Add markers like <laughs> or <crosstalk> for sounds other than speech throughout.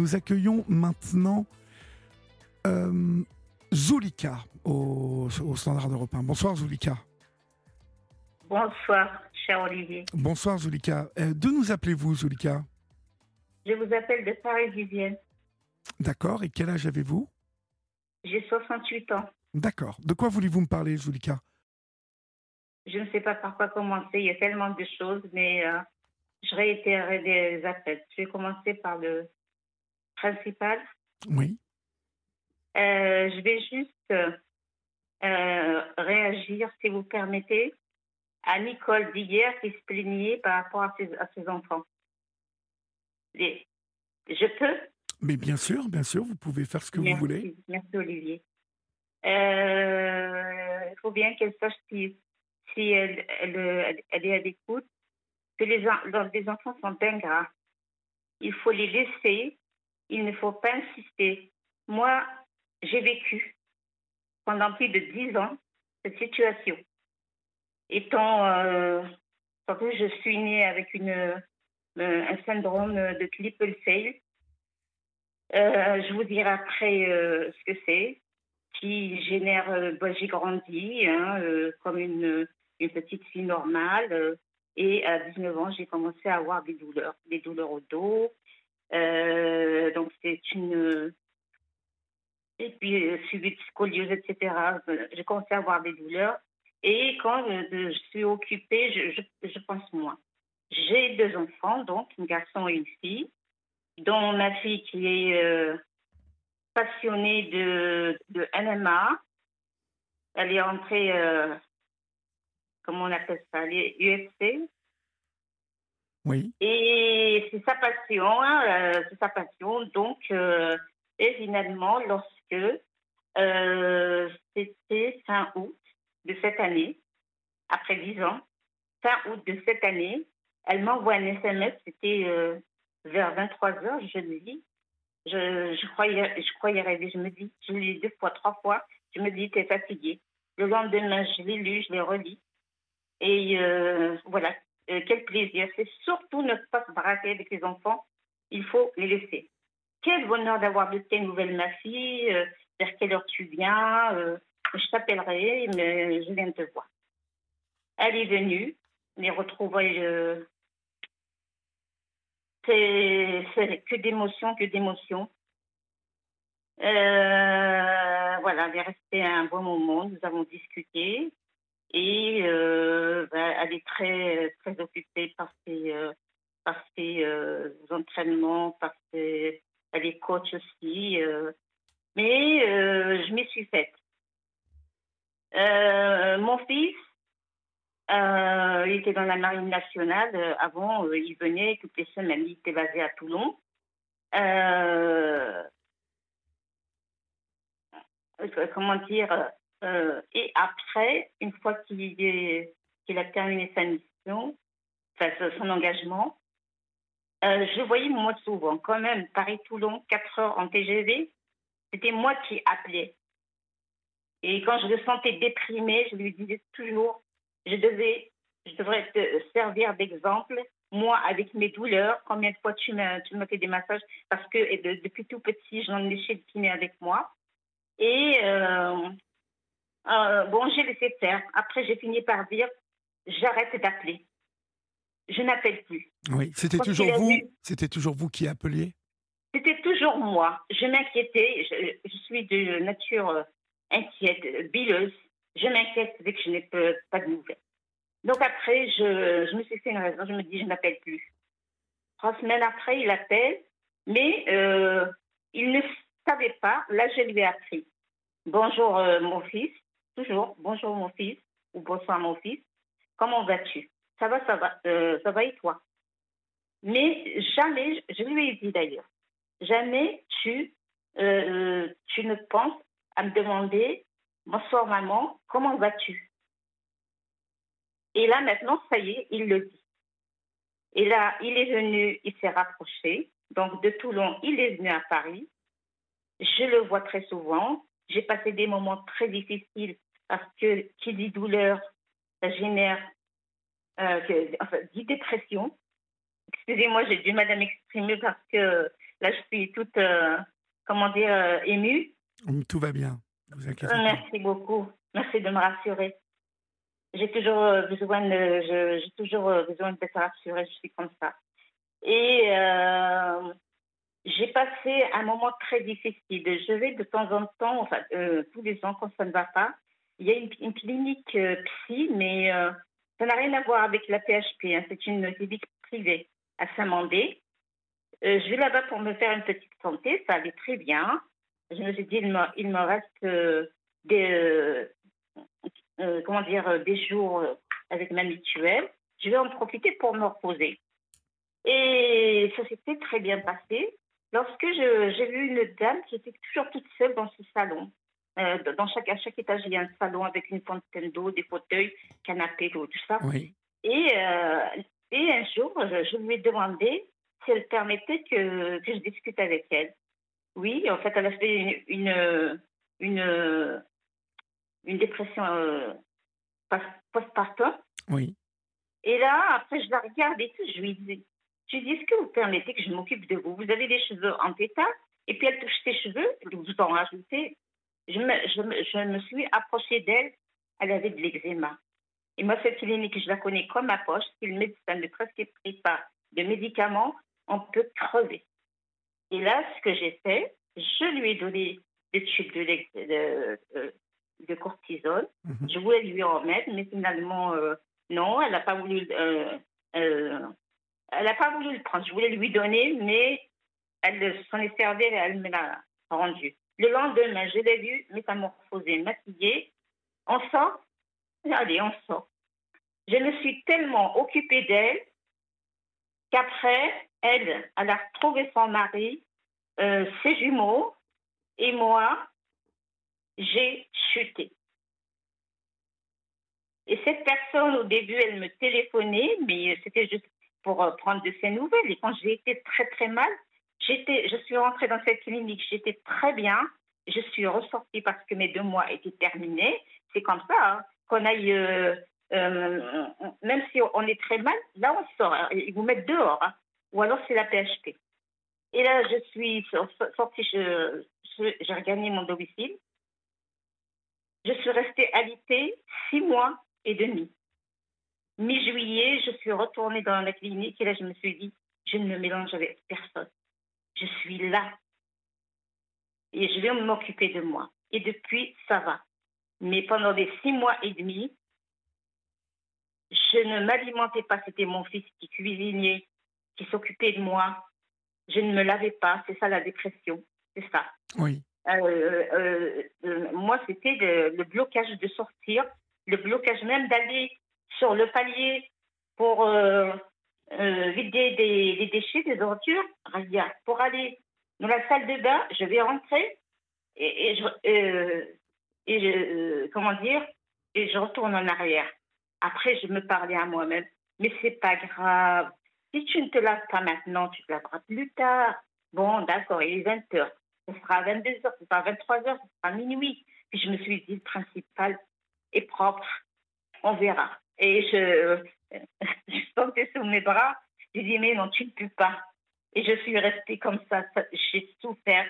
Nous accueillons maintenant euh, Zulika au, au Standard européen. Bonsoir Zulika. Bonsoir, cher Olivier. Bonsoir Zulika. Euh, D'où nous appelez-vous Zulika? Je vous appelle de Paris-Vivienne. D'accord. Et quel âge avez-vous? J'ai 68 ans. D'accord. De quoi voulez-vous me parler Zulika? Je ne sais pas par quoi commencer. Il y a tellement de choses, mais euh, je réitérerai des appels. Je vais commencer par le principal. Oui. Euh, je vais juste euh, réagir, si vous permettez, à Nicole d'hier qui se plaignait par rapport à ses, à ses enfants. Les- Je peux? Mais bien sûr, bien sûr, vous pouvez faire ce que Merci. vous voulez. Merci Olivier. Euh, Il faut bien qu'elle sache si, si elle, elle, elle- est à l'écoute, que les, les enfants sont ingrats. Il faut les laisser, il ne faut pas insister. Moi, j'ai vécu pendant plus de dix ans cette situation. Étant, euh, surtout, je suis née avec une, euh, un syndrome de Klippel-Seil. Euh, je vous dirai après euh, ce que c'est, qui génère. euh, bah, J'ai grandi hein, comme une, une petite fille normale. et à 19 ans, j'ai commencé à avoir des douleurs, des douleurs au dos. Euh, donc, c'est une. Et puis, euh, suivi de scoliose, etc. Euh, J'ai commencé à avoir des douleurs. Et quand euh, je suis occupée, je, je, je pense moins. J'ai deux enfants, donc un garçon et une fille dont ma fille qui est euh, passionnée de, de NMA. Elle est entrée, euh, comment on appelle ça, est UFC. Et c'est sa passion, hein, euh, c'est sa passion. Donc, euh, et finalement, lorsque euh, c'était fin août de cette année, après dix ans, fin août de cette année, elle m'envoie un SMS, c'était vers 23 heures, je me dis, je, je, croyais, je croyais rêver, je me dis, je l'ai deux fois, trois fois, je me dis, t'es fatiguée. Le lendemain, je l'ai lu, je l'ai relis. Et voilà, euh, quel plaisir. C'est surtout ne pas se braquer avec les enfants, il faut les laisser. Quel bonheur d'avoir de tes nouvelles, ma fille, euh, vers quelle heure tu viens, euh, je t'appellerai, mais je viens de te voir. Elle est venue, les retrouvailles c'est que d'émotions, que d'émotions. Voilà, elle est restée un bon moment, nous avons discuté et euh, ben, elle est très, très occupée par ses, euh, par ses euh, entraînements, par ses, elle est coach aussi. euh, mais euh, je m'y suis faite. Euh, mon fils, il était dans la marine nationale. Avant, il venait toutes les semaines. Il était basé à Toulon. Comment dire euh, Et après, une fois qu'il a terminé sa mission, son- engagement, euh, je voyais moins souvent. Quand même, Paris-Toulon, 4 heures en TGV, c'était moi qui appelais. Et quand je le sentais déprimé, je lui disais toujours je devais, je devrais te servir d'exemple. Moi, avec mes douleurs, combien de fois tu m'as, tu fait des massages parce que depuis tout petit, j'en ai chez le kiné avec moi. Et euh, euh, bon, j'ai laissé faire. Après, j'ai fini par dire j'arrête d'appeler. Je n'appelle plus. Oui. C'était toujours vous. C'était toujours vous qui appeliez? C'était toujours moi. Je m'inquiétais. Je, je suis de nature euh, inquiète, bileuse. Je m'inquiète dès que je n'ai pas pas de nouvelles. Donc après, je, je me suis fait une raison. Je me dis, je n'appelle plus. Trois semaines après, il appelle, mais euh, il ne savait pas. Là, je lui ai appris. Bonjour, euh, mon fils. Toujours, bonjour, mon fils. Ou bonsoir, mon fils. Comment vas-tu? Ça va, ça va. euh, ça va et toi? Mais jamais, je lui ai dit d'ailleurs, jamais tu, euh, tu ne penses à me demander Bonsoir maman, comment vas-tu? Et là maintenant, ça y est, il le dit. Et là, il est venu, il s'est rapproché. Donc de Toulon, il est venu à Paris. Je le vois très souvent. J'ai passé des moments très difficiles parce que qui dit douleur, ça génère euh, que- enfin, dit dépression. Excusez-moi, j'ai du mal à m'exprimer parce que Là, je suis toute, comment dire, émue. Tout va bien. Vous inquiétez pas. Merci beaucoup. Merci de me rassurer. J'ai toujours besoin de, j'ai toujours besoin d'être rassurée. Je suis comme ça. Et j'ai passé un moment très difficile. Je vais de temps en temps, enfin, tous les ans quand ça ne va pas, il y a une, clinique psy, mais ça n'a rien à voir avec la PHP. Hein. C'est une clinique privée à Saint-Mandé. Euh, je vais là-bas pour me faire une petite santé. Ça allait très bien. Je me suis dit, il me, reste euh, des, euh, comment dire, des jours avec ma mutuelle. Je vais en profiter pour me reposer. Et ça s'était très bien passé lorsque j'ai vu une dame qui était toujours toute seule dans ce salon. Dans chaque, à chaque étage, il y a un salon avec une fontaine d'eau, des fauteuils, canapé, tout ça. Oui. Et, et un jour, je, lui ai demandé si elle permettait que, que, je discute avec elle. Oui, en fait, elle a fait une, une, une, dépression euh, postpartum. Oui. Et là, après, je la regarde et tout, je lui dis, je lui dis, est-ce que vous permettez que je m'occupe de vous? Vous avez des cheveux en pétard, et puis elle touche ses cheveux, vous en rajoutez. Je me, je me, je me suis approchée d'elle, elle avait de l'eczéma. Et moi, cette clinique, je la connais comme ma poche. Si le médecin ne prescrit pas de médicaments, on peut crever. Et là, ce que j'ai fait, je lui ai donné des tubes de, de, de, cortisone. Mhm. Je voulais lui en mettre, mais finalement, euh, non, elle n'a pas voulu. Euh, euh, elle n'a pas voulu le prendre. Je voulais lui donner, mais elle s'en est servie et elle me l'a rendu. Le lendemain, je l'ai vue métamorphosée, maquillée. On sort. Allez, on sort. Je me suis tellement occupée d'elle qu'après, elle, elle a retrouvé son mari, euh, ses jumeaux, et moi, j'ai chuté. Et cette personne, au début, elle me téléphonait, mais c'était juste pour euh, prendre de ses nouvelles. Et quand j'ai été très, très mal, j'étais, je suis rentrée dans cette clinique, j'étais très bien. Je suis ressortie parce que mes deux mois étaient terminés. C'est comme ça, hein, qu'on aille euh, euh, même si on est très mal, là on sort. Hein. Ils vous mettent dehors. Hein. Ou alors c'est la PHP. Et là, je suis sortie, j'ai regagné mon domicile. Je suis restée alitée six mois et demi. Mi-juillet, je suis retournée dans la clinique et là, je me suis dit, je ne me mélange avec personne. Je suis là. Et je vais m'occuper de moi. Et depuis, ça va. Mais pendant les six mois et demi, je ne m'alimentais pas, c'était mon fils qui cuisinait, qui s'occupait de moi. Je ne me lavais pas, c'est ça la dépression, c'est ça. Oui. Euh, euh, euh, moi, c'était le, blocage de sortir, le blocage même d'aller sur le palier pour vider des, déchets, des ordures. Pour aller dans la salle de bain, je vais rentrer et, je, et je comment dire, et je retourne en arrière. Après, je me parlais à moi-même, mais c'est pas grave. Si tu ne te laves pas maintenant, tu te laveras plus tard. Bon, d'accord, il est 20 h Ce sera à 22 h ce sera à 23 h ce sera minuit. Puis je me suis dit, le principal est propre. On verra. Et je, <laughs> je sur mes bras. J'ai dit, mais non, tu ne peux pas. Et je suis restée comme ça. J'ai souffert,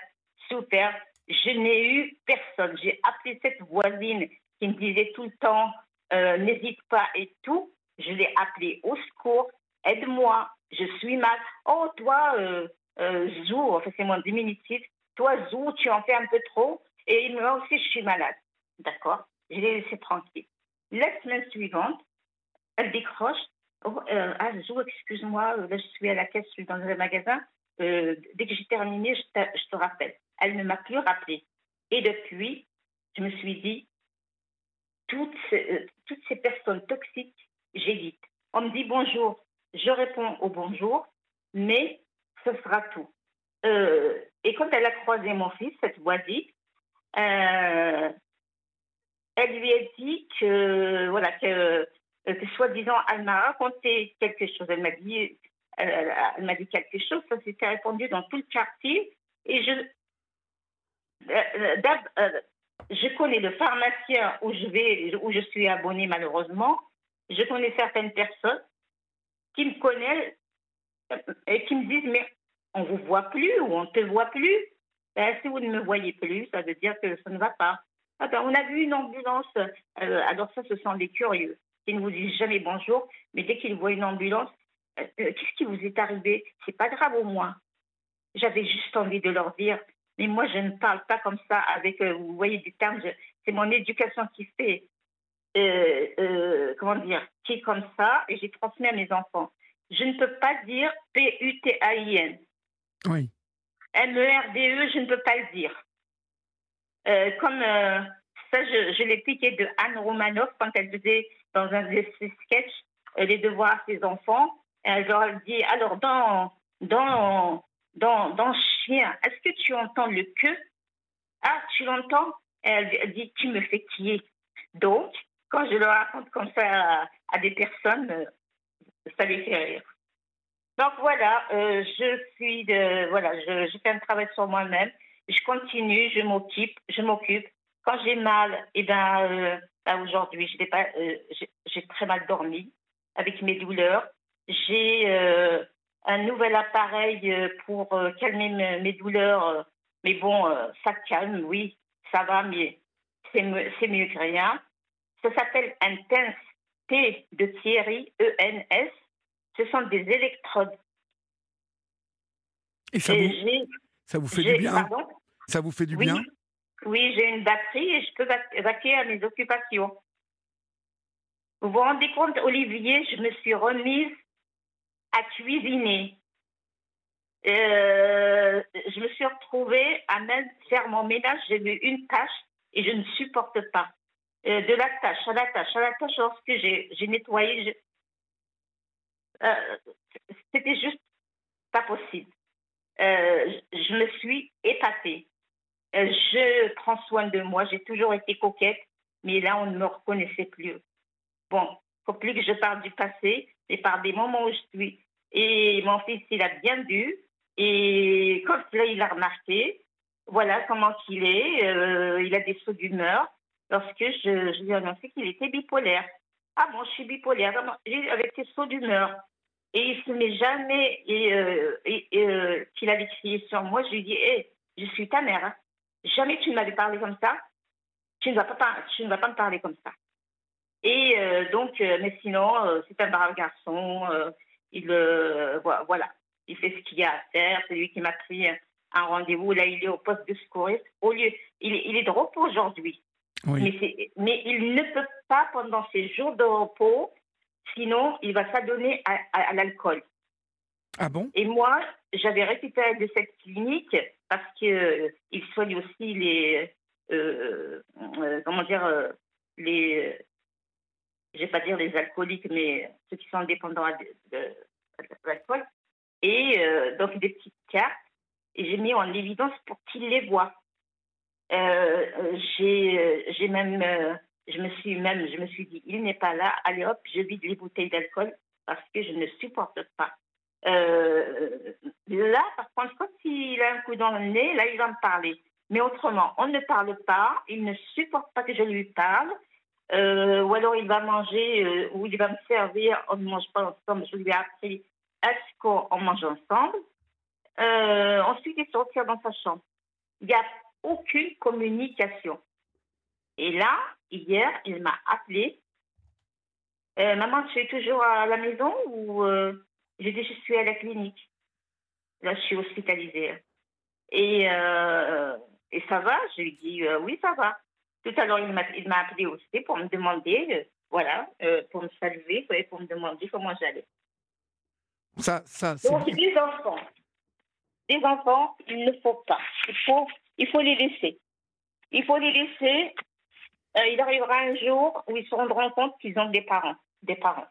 souffert. Je n'ai eu personne. J'ai appelé cette voisine qui me disait tout le temps, euh, n'hésite pas et tout. Je l'ai appelé au secours, aide-moi, je suis mal. Oh, toi, euh, euh, Zou, enfin c'est mon diminutif, toi, Zou, tu en fais un peu trop. Et moi aussi, je suis malade. D'accord? Je l'ai laissé tranquille. La semaine suivante, elle décroche. Oh, ah, Zou, excuse-moi, là, je suis à la caisse, je suis dans le magasin. dès que j'ai terminé, je te, rappelle. Elle ne m'a plus rappelé. Et depuis, je me suis dit, toutes ces, toutes ces personnes toxiques, j'évite. On me dit bonjour, je réponds au bonjour, mais ce sera tout. Euh, et quand elle a croisé mon fils, cette voisine, euh, elle lui a dit que, voilà, que, que soi-disant, elle m'a raconté quelque chose. Elle m'a dit, elle, m'a dit quelque chose, ça s'était répandu dans tout le quartier. Et je, euh, je connais le pharmacien où je vais, où je suis abonnée malheureusement. Je connais certaines personnes qui me connaissent et qui me disent mais on vous voit plus ou on te voit plus. Ben, si vous ne me voyez plus, ça veut dire que ça ne va pas. On a vu une ambulance. Euh, alors ça, ce sont des curieux. Ils ne vous disent jamais bonjour, mais dès qu'ils voient une ambulance, euh, euh, qu'est-ce qui vous est arrivé? C'est pas grave au moins. J'avais juste envie de leur dire, mais moi je ne parle pas comme ça avec, vous voyez, des termes. C'est mon éducation qui fait, comment dire, qui est comme ça, et j'ai transmis à mes enfants. Je ne peux pas dire P-U-T-A-I-N. Oui. M-E-R-D-E, je ne peux pas le dire. Euh, comme euh, ça, je, je l'ai piqué de Anne Romanoff quand elle faisait dans un de ses sketchs euh, les devoirs à ses enfants. Elle leur dit alors, dans, dans, dans, dans chien, est-ce que tu entends le que? Ah, tu l'entends? Elle dit tu me fais est? Donc, quand je le raconte comme ça à, des personnes, ça les fait rire. Donc voilà, je suis de, voilà, je, je fais un travail sur moi-même je continue, je m'occupe, je m'occupe. Quand j'ai mal, et eh ben, euh, ben aujourd'hui, euh, j'ai très mal dormi avec mes douleurs. J'ai euh, un nouvel appareil pour calmer mes, douleurs. Mais bon, ça calme, oui, ça va, mais c'est mieux que rien. Ça s'appelle Intense T de Thierry, E-N-S. Ce sont des électrodes. Et ça, vous, ça vous fait du bien? ça vous fait du bien? Oui, j'ai une batterie et je peux vaquer à mes occupations. Vous vous rendez compte, Olivier, je me suis remise à cuisiner. Euh, je me suis retrouvée à même faire mon ménage. J'ai eu une tâche et je ne supporte pas. Euh, de la tâche à la tâche à la tâche, lorsque j'ai nettoyé, euh, c'était juste pas possible. je me suis épatée. Euh, je prends soin de moi. J'ai toujours été coquette, mais là, on ne me reconnaissait plus. Bon, faut plus que je parle du passé, mais par des moments où je suis. Et mon fils, il a bien vu. Et quand là, il a remarqué, voilà comment qu'il est. Euh, il a des sauts d'humeur. Lorsque je, je lui ai annoncé qu'il était bipolaire. Ah bon, je suis bipolaire. Avec ses sauts d'humeur. Et il se met jamais et, euh, qu'il avait crié sur moi. Je lui dis, hé, je suis ta mère. Hein. Jamais tu ne m'avais parlé comme ça. Tu ne vas pas, tu ne vas pas me parler comme ça. Et euh, donc, euh, mais sinon, euh, c'est un brave garçon. il, voilà, il fait ce qu'il y a à faire. C'est lui qui m'a pris un rendez-vous. Là, il est au poste de secouriste. Au lieu, il, il est de repos aujourd'hui. Mais, mais, il ne peut pas, pendant ses jours de repos, sinon, il va s'adonner à, à l'alcool. Ah bon? Et moi, j'avais récupéré de cette clinique parce qu'il euh, soigne aussi les. Euh, euh, comment dire les. je vais pas dire les alcooliques, mais ceux qui sont dépendants de, l'alcool. Et donc des petites cartes. Et j'ai mis en évidence pour qu'ils les voient. j'ai même. je me suis même, je me suis dit, il n'est pas là, allez hop, je vide les bouteilles d'alcool parce que je ne supporte pas euh, là, par contre, quand il a un coup dans le nez, là, il va me parler. Mais autrement, on ne parle pas, il ne supporte pas que je lui parle, euh, ou alors il va manger, euh, ou il va me servir, on ne mange pas ensemble, je lui ai appris est-ce qu'on mange ensemble. ensuite, il sortir dans sa chambre. Il n'y a aucune communication. Et là, hier, il m'a appelé. maman, tu es toujours à la maison ou j'ai dit, je suis à la clinique. Là, je suis hospitalisée. Et, euh, et ça va? Je lui dis, euh, oui, ça va. Tout à l'heure, il m'a appelé aussi pour me demander, euh, voilà, pour me saluer, et pour me demander comment j'allais. Ça, ça, Donc, des enfants. Des enfants, il ne faut pas. Il faut, il faut les laisser. Il faut les laisser. il arrivera un jour où ils se rendront compte qu'ils ont des parents. Des parents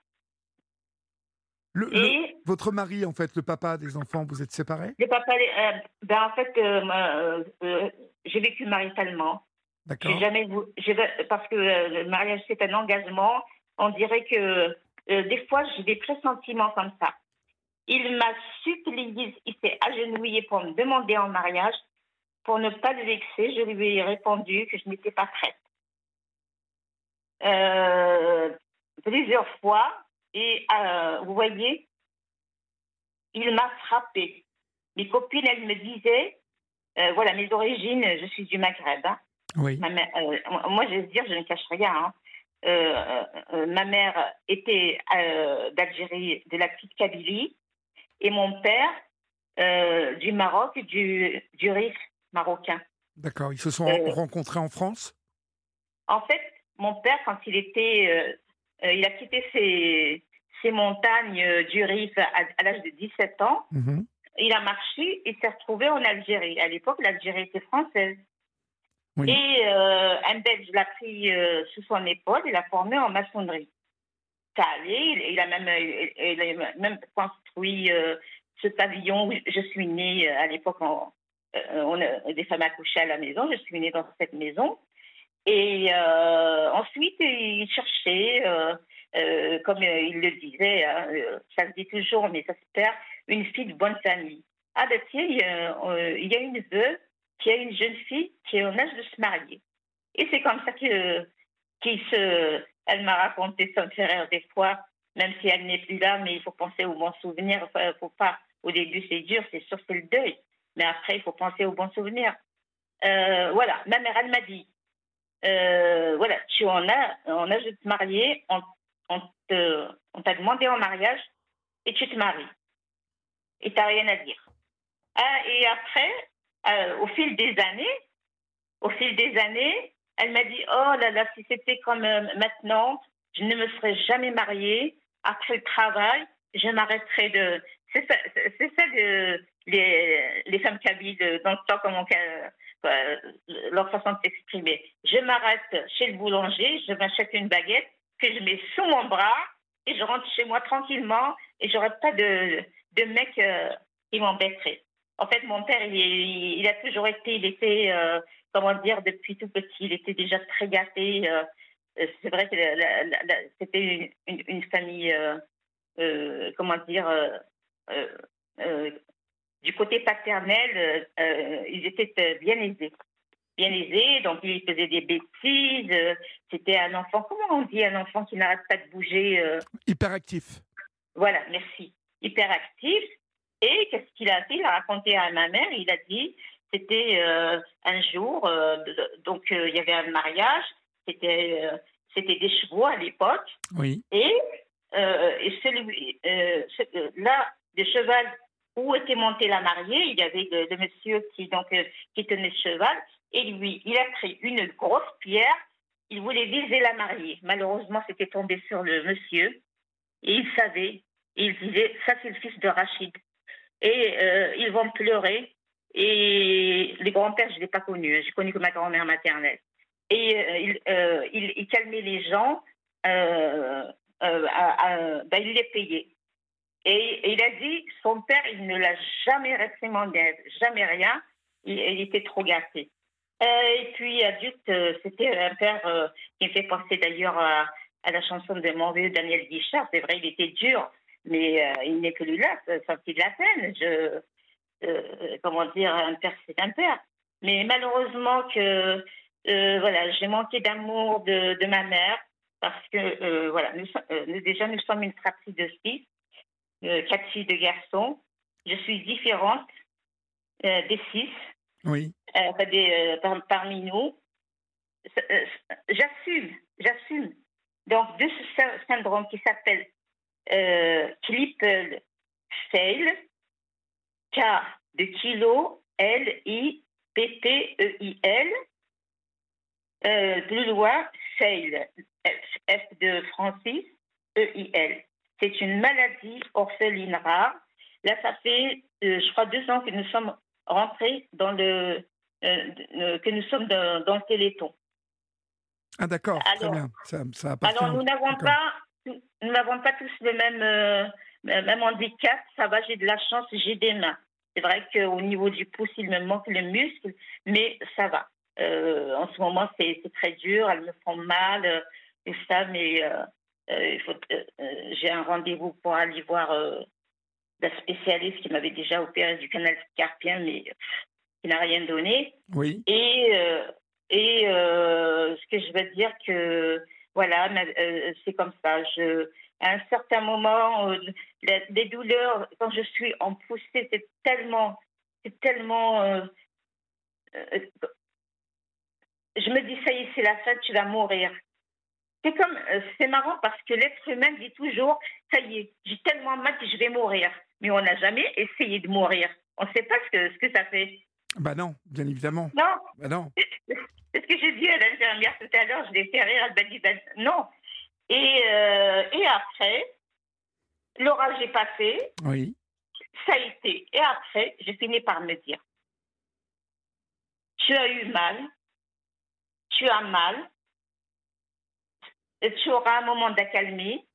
votre mari, en fait, le papa des enfants, vous êtes séparés? Le papa, euh, ben en fait, euh, euh, j'ai vécu maritalement. D'accord. jamais, parce que le mariage c'est un engagement. On dirait que des fois j'ai des pressentiments comme ça. Il m'a supplié, il s'est agenouillé pour me demander en mariage. Pour ne pas le vexer, je lui ai répondu que je n'étais pas prête. plusieurs fois, et euh, vous voyez, il m'a frappé. mes copines, elles me disaient, voilà, mes origines, je suis du Maghreb. Hein. Oui. moi, je veux dire, je ne cache rien. Hein. ma mère était d'Algérie, de la petite Kabylie, et mon père du Maroc, du, du Rif marocain. D'accord. Ils se sont rencontrés en France? En fait, mon père, quand il était euh, il a quitté ses, ses montagnes euh, du Rif à, l'âge de 17 ans. Mhm. Il a marché et s'est retrouvé en Algérie. À l'époque, l'Algérie était française. Et euh, un Belge l'a pris sous son épaule et l'a formé en maçonnerie. Ça allait, il, a, même, il, a même construit ce pavillon où je suis née à l'époque. On, on a des femmes accouchées à la maison. Je suis née dans cette maison. Et euh, ensuite, il cherchait, euh, euh, comme il le disait, hein, ça se dit toujours, mais ça se perd, une fille de bonne famille. Ah ben tiens, il y a une veuve qui a une jeune fille qui est en âge de se marier. Et c'est comme ça que m'a raconté son frère des fois, même si elle n'est plus là, mais il faut penser aux bons souvenirs. Enfin, faut pas. Au début, c'est dur, c'est sûr, c'est le deuil, mais après, il faut penser aux bons souvenirs. voilà, ma mère, elle m'a dit, euh, voilà, tu en as, en âge de te marier, on, t'a demandé en mariage et tu te maries. Et tu n'as rien à dire. Ah, et après, euh, au fil des années, au fil des années, elle m'a dit Oh là là, si c'était comme euh, maintenant, je ne me serais jamais mariée. Après le travail, je m'arrêterais de. C'est ça, ça de, les, les femmes kabyles dans le temps, comme on, leur façon de s'exprimer. Je m'arrête chez le boulanger, je m'achète une baguette que je mets sous mon bras et je rentre chez moi tranquillement et j'aurai pas de, de mec euh, qui m'embêterait. En fait, mon père, il, il, a toujours été, il était, euh, comment dire, depuis tout petit, il était déjà très gâté. c'est vrai que c'était une, une, famille, comment dire, du côté paternel, euh, euh, ils étaient euh, bien aisés. Bien aisés, donc ils faisaient des bêtises. C'était un enfant, comment on dit, un enfant qui n'arrête pas de bouger Hyperactif. Voilà, merci. Hyperactif. Et qu'est-ce qu'il a fait? Il a raconté à ma mère, il a dit, c'était un jour, donc il y avait un mariage, c'était c'était des chevaux à l'époque. Oui. Et, et celui, là, le cheval où était montée la mariée. Il y avait le, monsieur qui, donc, euh, qui tenait le cheval. Et lui, il a pris une grosse pierre. Il voulait viser la mariée. Malheureusement, c'était tombé sur le monsieur. Et il savait. Il disait, ça c'est le fils de Rachid. Et euh, ils vont pleurer. Et les grands-pères, je ne l'ai pas connu. Hein. J'ai connu que ma grand-mère maternelle. Et euh, il, il, calmait les gens. ben, il les payait. Et, il a dit, son père, il ne l'a jamais réprimandé, jamais rien. Il, était trop gâté. Euh, et puis, adulte, euh, c'était un père euh, qui me fait penser d'ailleurs à, la chanson de mon vieux Daniel Guichard. C'est vrai, il était dur, mais il n'est plus là, ça fait de la peine. Comment dire, un père, c'est un père. Mais malheureusement que, voilà, j'ai manqué d'amour de, de, ma mère parce que, voilà, nous, déjà, nous sommes une fratrie de six euh, quatre filles, de garçons. Je suis différente euh, des six. Oui. Euh, parmi nous. j'assume, j'assume. Donc, de ce syndrome qui s'appelle Klippel Fail, K de kilo, L, I, P, P, E, I, L. Plus loin, Fail, F de Francis, E, I, L. C'est une maladie orpheline rare. Là, ça fait, euh, je crois, deux ans que nous sommes rentrés dans le, euh, que nous sommes dans, le Téléthon. Ah d'accord, très bien. Ça, ça alors nous n'avons pas, nous n'avons pas tous le même, euh, même handicap. Ça va, j'ai de la chance, j'ai des mains. C'est vrai qu'au niveau du pouce, il me manque le muscle, mais ça va. en ce moment, c'est très dur, elles me font mal, et ça, mais euh, euh, euh, j'ai un rendez-vous pour aller voir la spécialiste qui m'avait déjà opéré du canal carpien, mais qui n'a rien donné. Oui. Et, et ce que je veux dire que, voilà, c'est comme ça. Je, à un certain moment, les douleurs, quand je suis en poussée, c'est tellement c'est tellement. euh, euh, je me dis, ça y est, c'est la fin, tu vas mourir. C'est comme, euh, c'est marrant parce que l'être humain dit toujours, ça y est, j'ai tellement mal que je vais mourir. Mais on n'a jamais essayé de mourir. On ne sait pas ce que, ce que ça fait. Bah non, bien évidemment. Non, Bah non. <laughs> c'est ce que j'ai dit à l'infirmière tout à l'heure, je l'ai fait rire, elle m'a dit, ben, non. Et, euh, et après, l'orage est passé, Oui. ça a été. Et après, j'ai fini par me dire, tu as eu mal, tu as mal, tu auras un moment d'accalmie,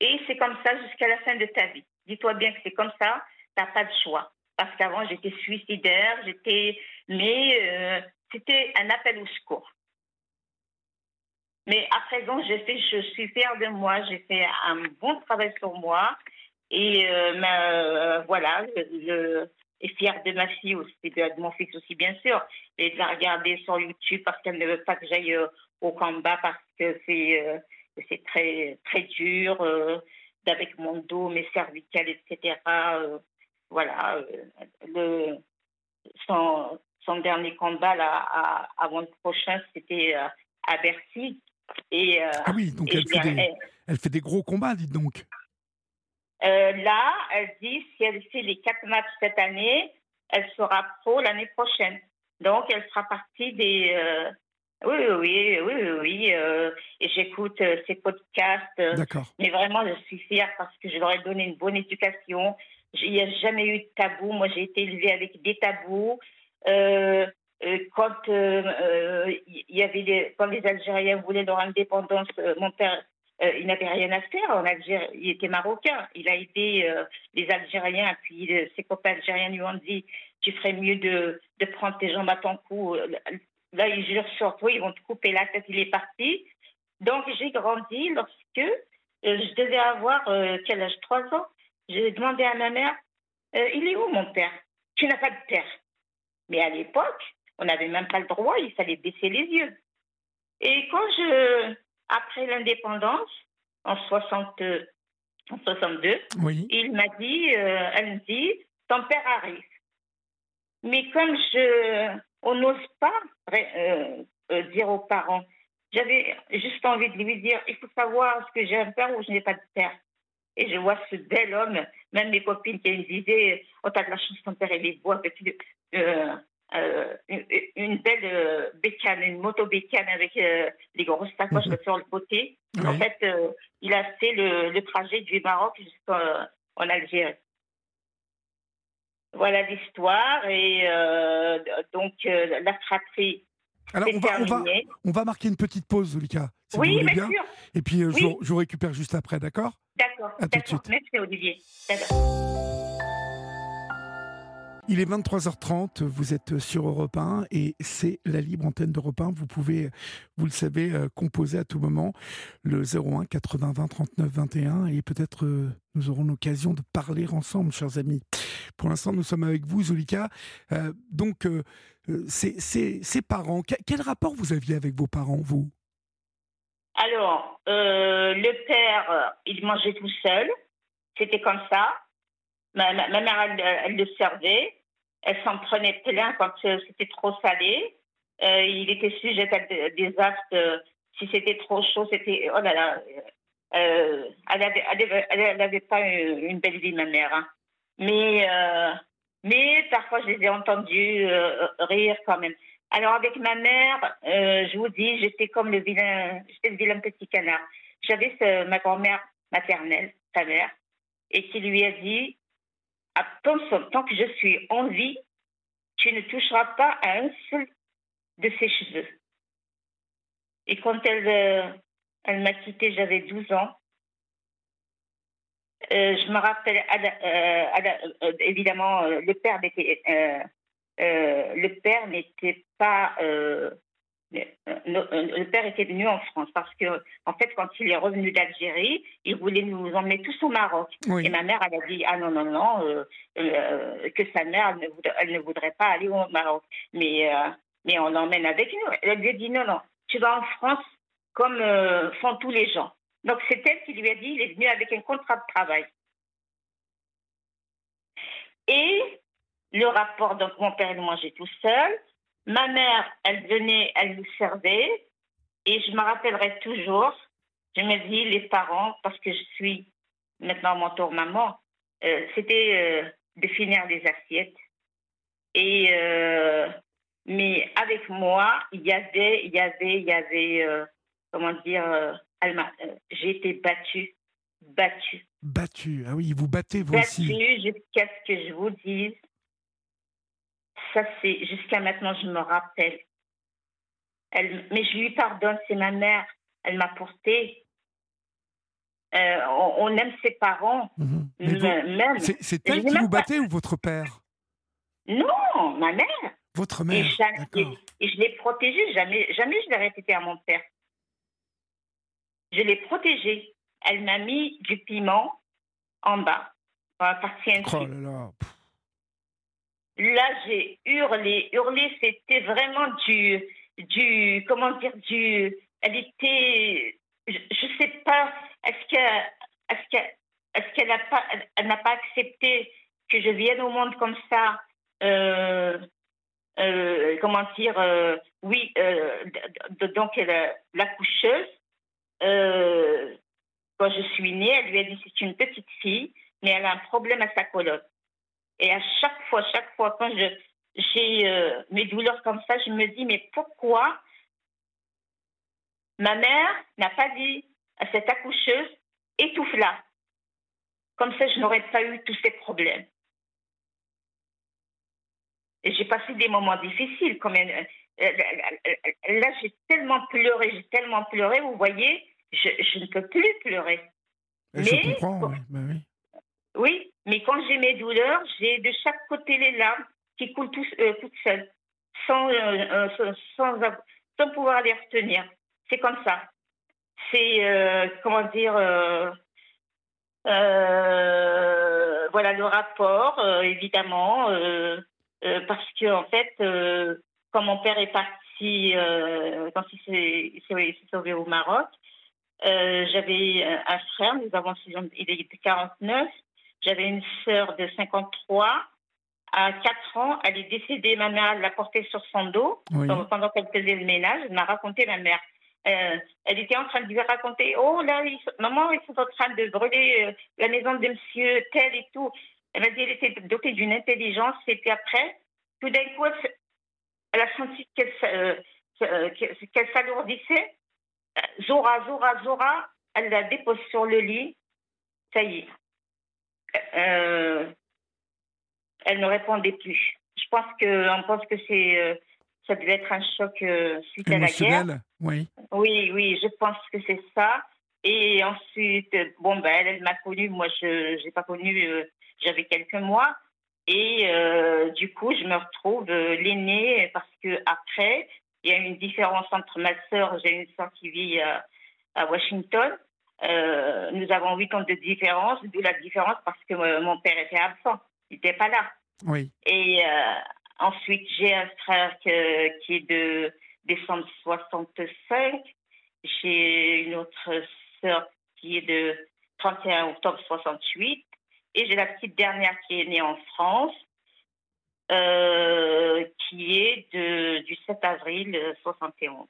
et c'est comme ça jusqu'à la fin de ta vie. Dis-toi bien que c'est comme ça, tu n'as pas de choix. Parce qu'avant, j'étais suicidaire, j'étais. Mais euh, c'était un appel au secours. Mais à présent, fait, je suis fière de moi, j'ai fait un bon travail sur moi. Et euh, euh, voilà, je, je suis fière de ma fille aussi, de, de mon fils aussi, bien sûr. Et de la regarder sur YouTube parce qu'elle ne veut pas que j'aille au combat parce que c'est euh, c'est très, très dur, euh, avec mon dos, mes cervicales, etc. euh, voilà, le, son, son dernier combat là, à- avant le prochain, c'était à Bercy. Et, Ah oui, donc elle fait, des, elle fait des gros combats, dites donc. Là, elle dit si elle fait les quatre matchs cette année, elle sera pro l'année prochaine. Donc, elle fera partie des. Oui, oui, oui, oui, euh, et j'écoute euh, ses podcasts. euh, D'accord. mais vraiment, je suis fière parce que je leur ai donné une bonne éducation. Il n'y a jamais eu de tabou. Moi, j'ai été élevée avec des tabous. Euh, quand il y avait des, quand les Algériens voulaient leur indépendance, mon père, il n'avait rien à faire en Algérie. Il était marocain. Il a aidé les Algériens. Puis ses copains algériens lui ont dit tu ferais mieux de, de prendre tes jambes à ton cou. Là, ils jurent sur toi, ils vont te couper la tête. Il est parti. Donc, j'ai grandi lorsque euh, je devais avoir euh, quel âge? Trois ans. J'ai demandé à ma mère euh, Il est où mon père? Tu n'as pas de père. Mais à l'époque, on n'avait même pas le droit, il fallait baisser les yeux. Et quand je, après l'indépendance, en, 60, euh, en 62, Oui. il m'a dit, euh, elle me dit, ton père arrive. Mais comme je, on n'ose pas euh, euh, dire aux parents, j'avais juste envie de lui dire, il faut savoir est-ce que j'ai un père ou je n'ai pas de père. Et je vois ce bel homme, même mes copines qui me disaient, oh t'as de la chance, ton père il est beau avec euh, euh, une, une belle bécane, une moto bécane avec les grosses sacoches Mhm. sur le côté. En fait, il a fait le, le trajet du Maroc jusqu'en en Algérie. Voilà l'histoire. Et euh, donc, euh, la fratrie, Alors, on va, on, va, terminé. on va marquer une petite pause. Si vous oui, bien sûr. Et puis, euh, je, Oui. vous- je vous récupère juste après, d'accord? D'accord. À tout de D'accord. suite. Merci, Olivier. Il est 23h30, vous êtes sur Europe 1 et c'est la libre antenne d'Europe 1. Vous pouvez, vous le savez, euh, composer à tout moment le 01 80 20 39 21 et peut-être euh, nous aurons l'occasion de parler ensemble, chers amis. Pour l'instant, nous sommes avec vous, Zulika. Euh, donc, euh, ces parents, que- quel rapport vous aviez avec vos parents, vous? Alors, le père, il mangeait tout seul. C'était comme ça. Ma, mère, elle le servait. Elle s'en prenait plein quand euh, c'était trop salé. Euh, il était sujet à des, actes. euh, si c'était trop chaud, c'était. Oh là là. elle n'avait pas une, belle vie, ma mère. hein. Mais, mais parfois, je les ai entendus rire quand même. Alors, avec ma mère, je vous dis, j'étais comme le vilain, j'étais le vilain petit canard. J'avais ma grand-mère maternelle, sa mère, et qui lui a dit Tant que je suis en vie, tu ne toucheras pas à un seul de ses cheveux. Et quand elle, euh, m'a quitté, j'avais 12 ans. Euh, je me rappelle, euh, évidemment, le père n'était pas, euh, euh, le père était venu en France parce que, en fait, quand il est revenu d'Algérie, il voulait nous emmener tous au Maroc. Oui. Et ma mère, elle a dit ah non non non, euh, euh, que sa mère, elle ne, voudrait, elle ne voudrait pas aller au Maroc, mais euh, mais on l'emmène avec nous. Elle lui a dit non non, tu vas en France comme font tous les gens. Donc c'est elle qui lui a dit, il est venu avec un contrat de travail. Et le rapport, donc mon père, il mangeait tout seul. Ma mère, elle venait, elle nous servait. Et je me rappellerai toujours, je me dis, les parents, parce que je suis maintenant mon tour maman, euh, c'était euh, de finir les assiettes. Et, euh, mais avec moi, il y avait, il y avait, il y avait, comment dire, j'ai été battue, battue. Battue, ah oui, vous battez vous battue aussi. Battue jusqu'à ce que je vous dise. Ça, c'est jusqu'à maintenant, je me rappelle. Elle, mais je lui pardonne, c'est ma mère. Elle m'a portée. Euh, on, aime ses parents. Mhm. Même. C'est elle qui vous battait ou votre père? Non, ma mère. Votre mère. Et, et, je l'ai protégée. Jamais, jamais je l'ai répété à mon père. Je l'ai protégée. Elle m'a mis du piment en bas, partie Oh là là. Là, j'ai hurlé. Hurlé, c'était vraiment du, du, comment dire, du, elle était, je, ne sais pas, est-ce que, est-ce que, est-ce qu'elle n'a pas, elle n'a pas accepté que je vienne au monde comme ça, euh, euh, comment dire, euh, oui, donc la coucheuse, quand je suis née, elle lui a dit c'est une petite fille, mais elle a un problème à sa colonne. Et à chaque fois, chaque fois, quand j'ai euh, mes douleurs comme ça, je me dis, mais pourquoi ma mère n'a pas dit à cette accoucheuse, étouffe-la. Comme ça, je n'aurais pas eu tous ces problèmes. Et j'ai passé des moments difficiles. Comme euh, là, j'ai tellement pleuré, j'ai tellement pleuré, vous voyez, je, ne peux plus pleurer. Je comprends. Ben oui. Oui, mais quand j'ai mes douleurs, j'ai de chaque côté les larmes qui coulent euh, toutes seules, sans, euh, euh, sans, sans, pouvoir les retenir. C'est comme ça. C'est, comment dire, voilà le rapport, évidemment, parce que en fait, quand mon père est parti, quand il s'est sauvé au Maroc, j'avais un frère, nous avons, il était 49, j'avais une sœur de 53. À 4 ans, elle est décédée. Ma mère l'a portée sur son dos pendant qu'elle faisait le ménage. Elle m'a raconté ma mère. Euh, elle était en train de lui raconter Oh là, maman, ils sont en train de brûler euh, la maison de monsieur tel et tout. Elle m'a dit qu'elle était dotée d'une intelligence. Et puis après, tout d'un coup, elle, a senti qu'elle euh, qu'elle s'alourdissait. Zora, Zora, Zora, elle la dépose sur le lit. Ça y est, euh, elle ne répondait plus. Je pense que on pense que c'est euh, ça devait être un choc euh, suite à la guerre. Oui. Oui, oui, je pense que c'est ça. Et ensuite, bon ben elle, elle m'a connue. Moi, je n'ai pas connu. J'avais quelques mois. Et du coup, je me retrouve l'aînée parce que après, il y a une différence entre ma sœur. J'ai une sœur qui vit à Washington euh, nous avons huit ans de différence, d'où la différence parce que euh, mon père était absent, il n'était pas là. Oui. Et euh, ensuite, j'ai un frère que, qui est de décembre 65. J'ai une autre sœur qui est de 31 octobre 68. Et j'ai la petite dernière qui est née en France, qui est de, du 7 avril 71.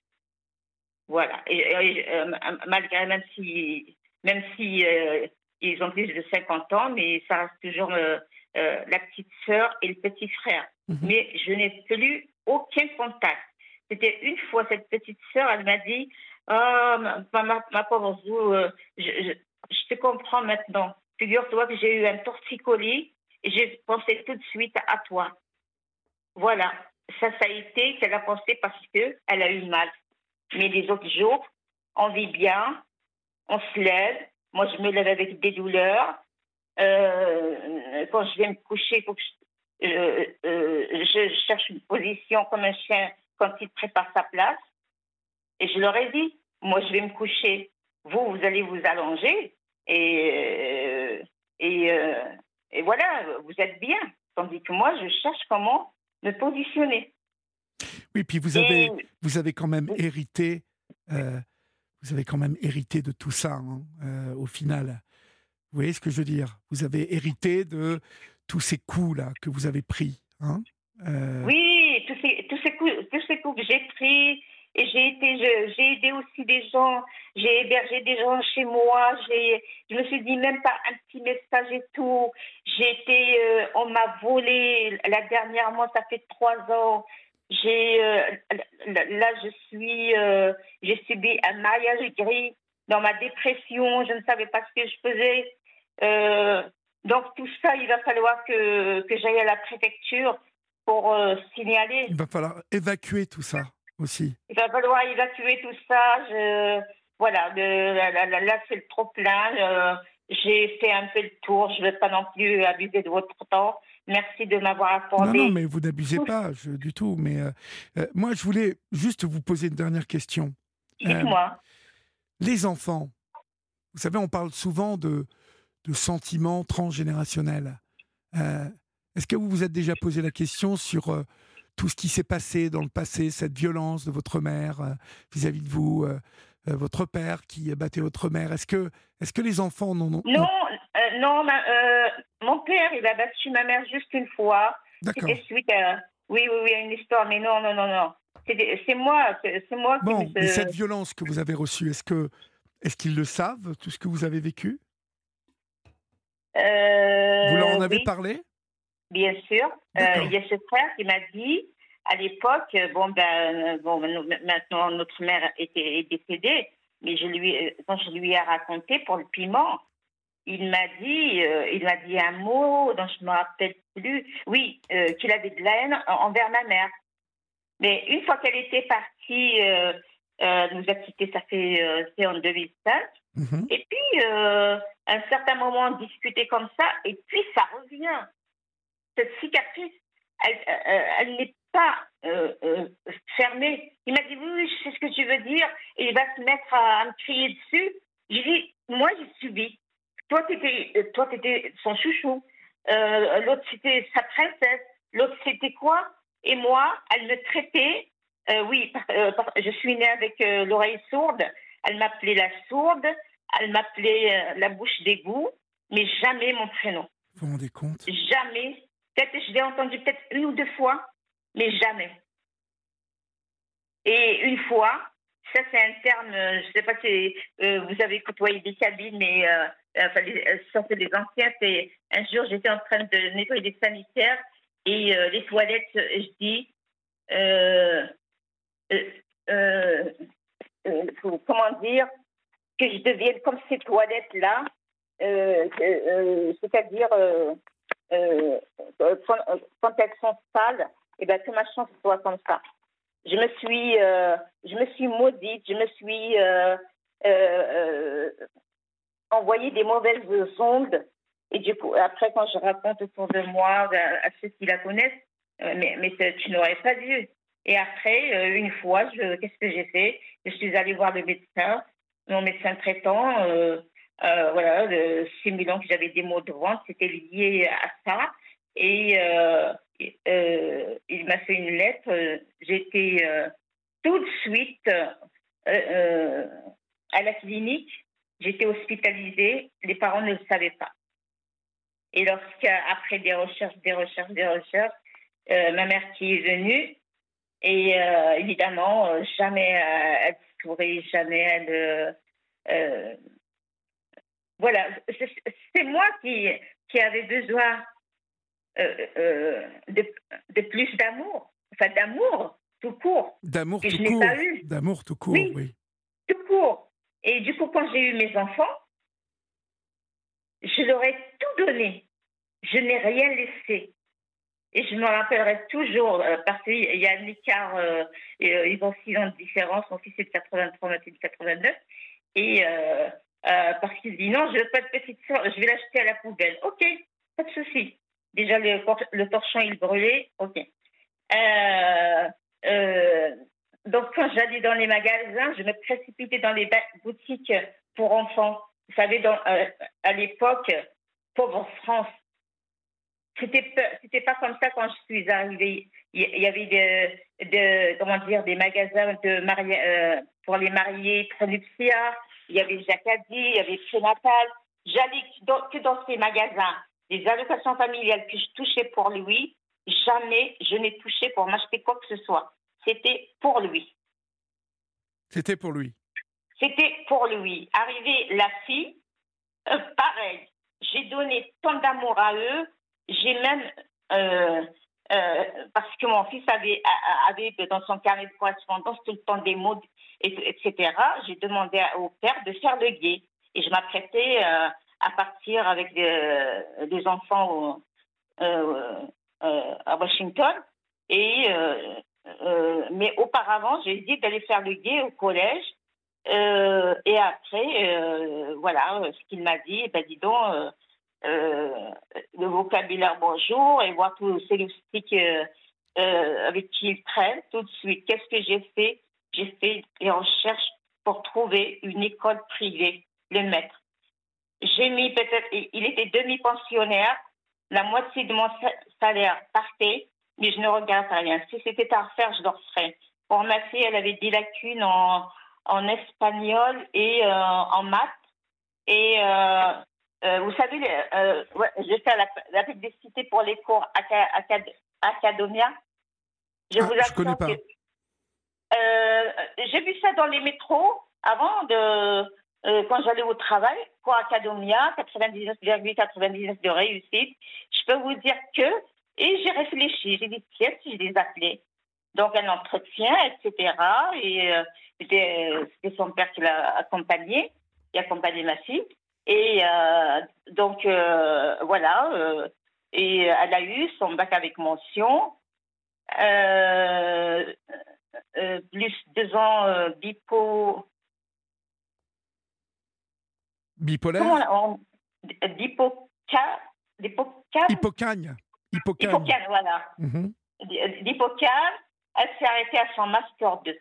Voilà. Et, euh, malgré, même si, même si euh, ils ont plus de 50 ans, mais ça reste toujours euh, la petite sœur et le petit frère. Mhm. Mais je n'ai plus aucun contact. C'était une fois cette petite sœur, elle m'a dit Oh, ma, ma, pauvre Zou, je, je, te comprends maintenant. Figure-toi que j'ai eu un torticolis et j'ai pensé tout de suite à toi. Voilà. Ça, ça a été qu'elle a pensé parce qu'elle a eu mal. Mais les autres jours, on vit bien, on se lève. Moi, je me lève avec des douleurs. Euh, quand je vais me coucher, euh, euh, je, cherche une position comme un chien quand il prépare sa place. Et je leur ai dit, moi, je vais me coucher. Vous, vous allez vous allonger. Et voilà, vous êtes bien. Tandis que moi, je cherche comment me positionner. Oui, puis vous avez, vous avez quand même hérité, euh, vous avez quand même hérité de tout ça, hein, euh, au final. Vous voyez ce que je veux dire? Vous avez hérité de tous ces coups-là que vous avez pris. Hein oui, tous ces, tous ces coups, tous ces coups que j'ai pris, et j'ai été, j'ai aidé aussi des gens, j'ai hébergé des gens chez moi, j'ai, je me suis dit même pas un petit message et tout. J'ai été, euh, on m'a volé la dernière mois, ça fait trois ans. J'ai, euh, là, je suis, euh, j'ai subi un mariage gris dans ma dépression. Je ne savais pas ce que je faisais. donc tout ça, il va falloir que, que j'aille à la préfecture pour signaler. Il va falloir évacuer tout ça aussi. Il va falloir évacuer tout ça. Je, voilà, là, c'est le trop plein. Euh, j'ai fait un peu le tour. Je ne vais pas non plus abuser de votre temps. Merci de m'avoir informé. Non, non, mais vous n'abusez pas <laughs> du tout. Mais euh, euh, moi, je voulais juste vous poser une dernière question. Dites-moi. les enfants, vous savez, on parle souvent de, de sentiments transgénérationnels. Est-ce que vous vous êtes déjà posé la question sur tout ce qui s'est passé dans le passé, cette violence de votre mère euh, vis-à-vis de vous, euh, euh, votre père qui battait votre mère? Est-ce que, est que les enfants n'ont... Non, non, mon père, il a battu ma mère juste une fois. D'accord. suite à, oui, oui, oui, une histoire, mais non, non, non, non. C'est moi, c'est moi bon, qui... cette violence que vous avez reçue, est-ce que est-ce qu'ils le savent, tout ce que vous avez vécu? Vous leur en avez parlé? Bien sûr. Euh, il y a ce frère qui m'a dit, à l'époque, euh, bon, ben, bon, maintenant notre mère était, est décédée, mais je lui, euh, quand je lui ai raconté pour le piment, il m'a dit, il m'a dit un mot dont je ne me rappelle plus. Oui, qu'il avait de la haine envers ma mère. Mais une fois qu'elle était partie, nous a quittés, ça fait c'est en 2005. Mhm. Et puis, à un certain moment, on discutait comme ça, et puis ça revient cette cicatrice, elle, euh, elle n'est pas euh, euh, fermée. Il m'a dit oui, oui, je sais ce que tu veux dire, et il va se mettre à, me crier dessus. J'ai dit, moi j'ai subi. Toi, tu étais, toi, étais son chouchou. l'autre, c'était sa princesse. L'autre, c'était quoi? Et moi, elle me traitait. oui, je suis née avec l'oreille sourde. Elle m'appelait la sourde. Elle m'appelait la bouche d'égout, mais jamais mon prénom. Vous vous rendez compte? Jamais Peut-être je l'ai entendu peut-être une ou deux fois, mais jamais. Et une fois, ça c'est un terme, euh, je ne sais pas si euh, vous avez côtoyé des cabines, mais euh, enfin, ça c'est des anciens. Un jour j'étais en train de nettoyer des sanitaires et les toilettes, je dis, comment dire, que je devienne comme ces toilettes là, c'est-à-dire euh, euh, quand, elles sont sales, eh ben, que ma chance soit comme ça. Je me suis, euh, je me suis maudite, je me suis envoyé des mauvaises ondes. Et du coup, après, quand je raconte autour de moi à, ceux qui la connaissent, mais, tu n'aurais pas dû. Et après, une fois, qu'est-ce que j'ai fait? Je suis allée voir le médecin, mon médecin traitant. Euh, voilà, simulant que j'avais des maux de ventre, c'était lié à ça. Et euh, euh, il m'a fait une lettre. J'étais tout de suite à la clinique. J'étais hospitalisée. Les parents ne le savaient pas. Et lorsqu'après des recherches, des recherches, des recherches, ma mère qui est venue, et évidemment, jamais elle sourit, jamais elle voilà, c'est moi qui, qui avais besoin euh, euh, de, plus d'amour, enfin d'amour tout court. D'amour tout court. D'amour tout court, oui, Tout court. Et du coup, quand j'ai eu mes enfants, je leur ai tout donné. Je n'ai rien laissé. Et je me rappellerai toujours, euh, parce qu'il y a un écart, ils ont six ans de différence, mon fils est de 83, ma fille de 89. Et parce qu'il dit non, je veux pas de petite soeur, je vais l'acheter à la poubelle. Ok, pas de souci. Déjà, le, torchon, il brûlait. Ok. Euh, euh, donc, quand j'allais dans les magasins, je me précipitais dans les boutiques pour enfants. Vous savez, dans, à l'époque, pauvre France, c'était c'était pas comme ça quand je suis arrivée. Il y avait de, comment dire, des magasins de mari, pour les mariés prénuptiaires il y avait Jacadi, il y avait Prénatal. J'allais que dans ces magasins, les allocations familiales que je touchais pour lui, jamais je n'ai touché pour m'acheter quoi que ce soit. C'était pour lui. C'était pour lui. C'était pour lui. Arrivé la fille, euh, pareil. J'ai donné tant d'amour à eux. J'ai même, euh, euh, parce que mon fils avait, avait dans son carnet de correspondance tout le temps des mots, etc. J'ai demandé au père de faire le guet. Et je m'apprêtais à partir avec des, enfants à Washington. Et, mais auparavant, j'ai dit d'aller faire le guet au collège euh, et après, euh, voilà, ce qu'il m'a dit, eh ben dis donc, euh, le vocabulaire bonjour et voir tous ces loustiques avec qui il traîne tout de suite. Qu'est-ce que j'ai fait? J'ai fait des recherches pour trouver une école privée, le maître. J'ai mis peut-être, il était demi-pensionnaire, la moitié de mon salaire partait, mais je ne regarde rien. Si c'était à refaire, je le referais. Pour ma fille, elle avait des lacunes en, en espagnol et euh, en maths. Et euh, euh, vous savez, ouais, j'ai fait la, la, publicité pour les cours Academia. Je ah, vous je connais pas. j'ai vu ça dans les métros avant de quand j'allais au travail, cours Academia, 99,99 de réussite. Je peux vous dire que, et j'ai réfléchi, j'ai dit, tiens, si je les appelais. Donc, un entretien, etc. Et euh, c'était son père qui l'a accompagné, qui accompagnait ma fille. Et euh, donc, euh, voilà. et elle a eu son bac avec mention. plus deux ans bipo... Bipolaire? On... Hippocagne. voilà. Mm elle s'est arrêtée à son Master 2.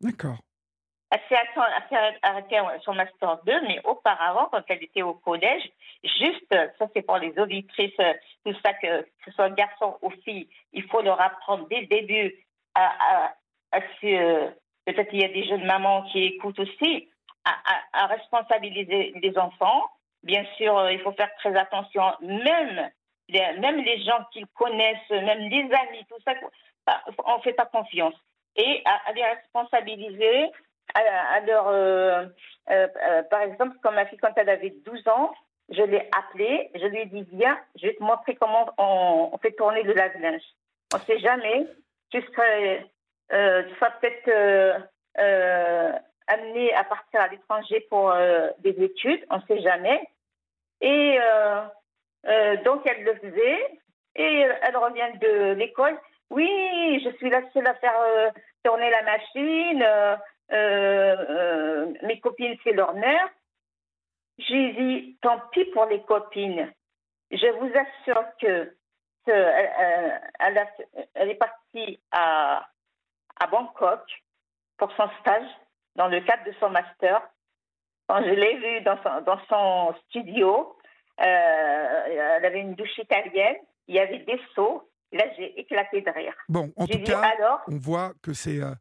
D'accord. Elle s'est arrêtée à son Master 2, mais auparavant, quand elle était au collège, juste, ça c'est pour les auditrices, tout ça, que, ce soit garçon ou fille, il faut leur apprendre dès le début à, à, peut-être il y a des jeunes mamans qui écoutent aussi, à, responsabiliser les enfants. Bien sûr, il faut faire très attention, même les, gens qu'ils connaissent, même les amis, tout ça, on ne fait pas confiance. Et à, les responsabiliser, à, leur, euh, euh, euh, par exemple, comme ma fille, quand elle avait 12 ans, je l'ai appelée, je lui ai dit, viens, je vais te montrer comment on, fait tourner le lave-linge. On ne sait jamais, tu serais, tu seras peut-être amené à partir à l'étranger pour des études, on ne sait jamais. Et donc, elle le faisait, et elle revient de l'école, oui, je suis la seule à faire euh, tourner la machine. Euh, euh, mes copines, c'est leur mère. J'ai dit, tant pis pour les copines. Je vous assure que, elle, est partie à Bangkok pour son stage dans le cadre de son master. Quand je l'ai vue dans son, dans son studio, elle avait une douche italienne, il y avait des seaux, Là, j'ai éclaté de rire. Bon, en tout cas, on voit que c'est euh,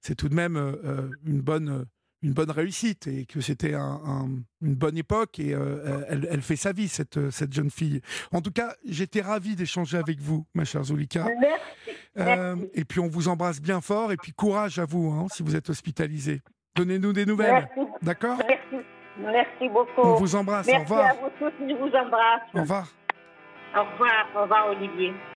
c'est tout de même euh, euh, une bonne une bonne réussite et que c'était un, une bonne époque et elle, elle, fait sa vie cette cette jeune fille. En tout cas, j'étais ravi d'échanger avec vous, ma chère Zulika. Merci. Et puis on vous embrasse bien fort et puis courage à vous hein, si vous êtes hospitalisé. Donnez-nous des nouvelles. D'accord Merci. Merci beaucoup. On vous embrasse. Merci au revoir. à vous tous. Je vous embrasse. Au revoir. Au revoir. Au revoir, Olivier.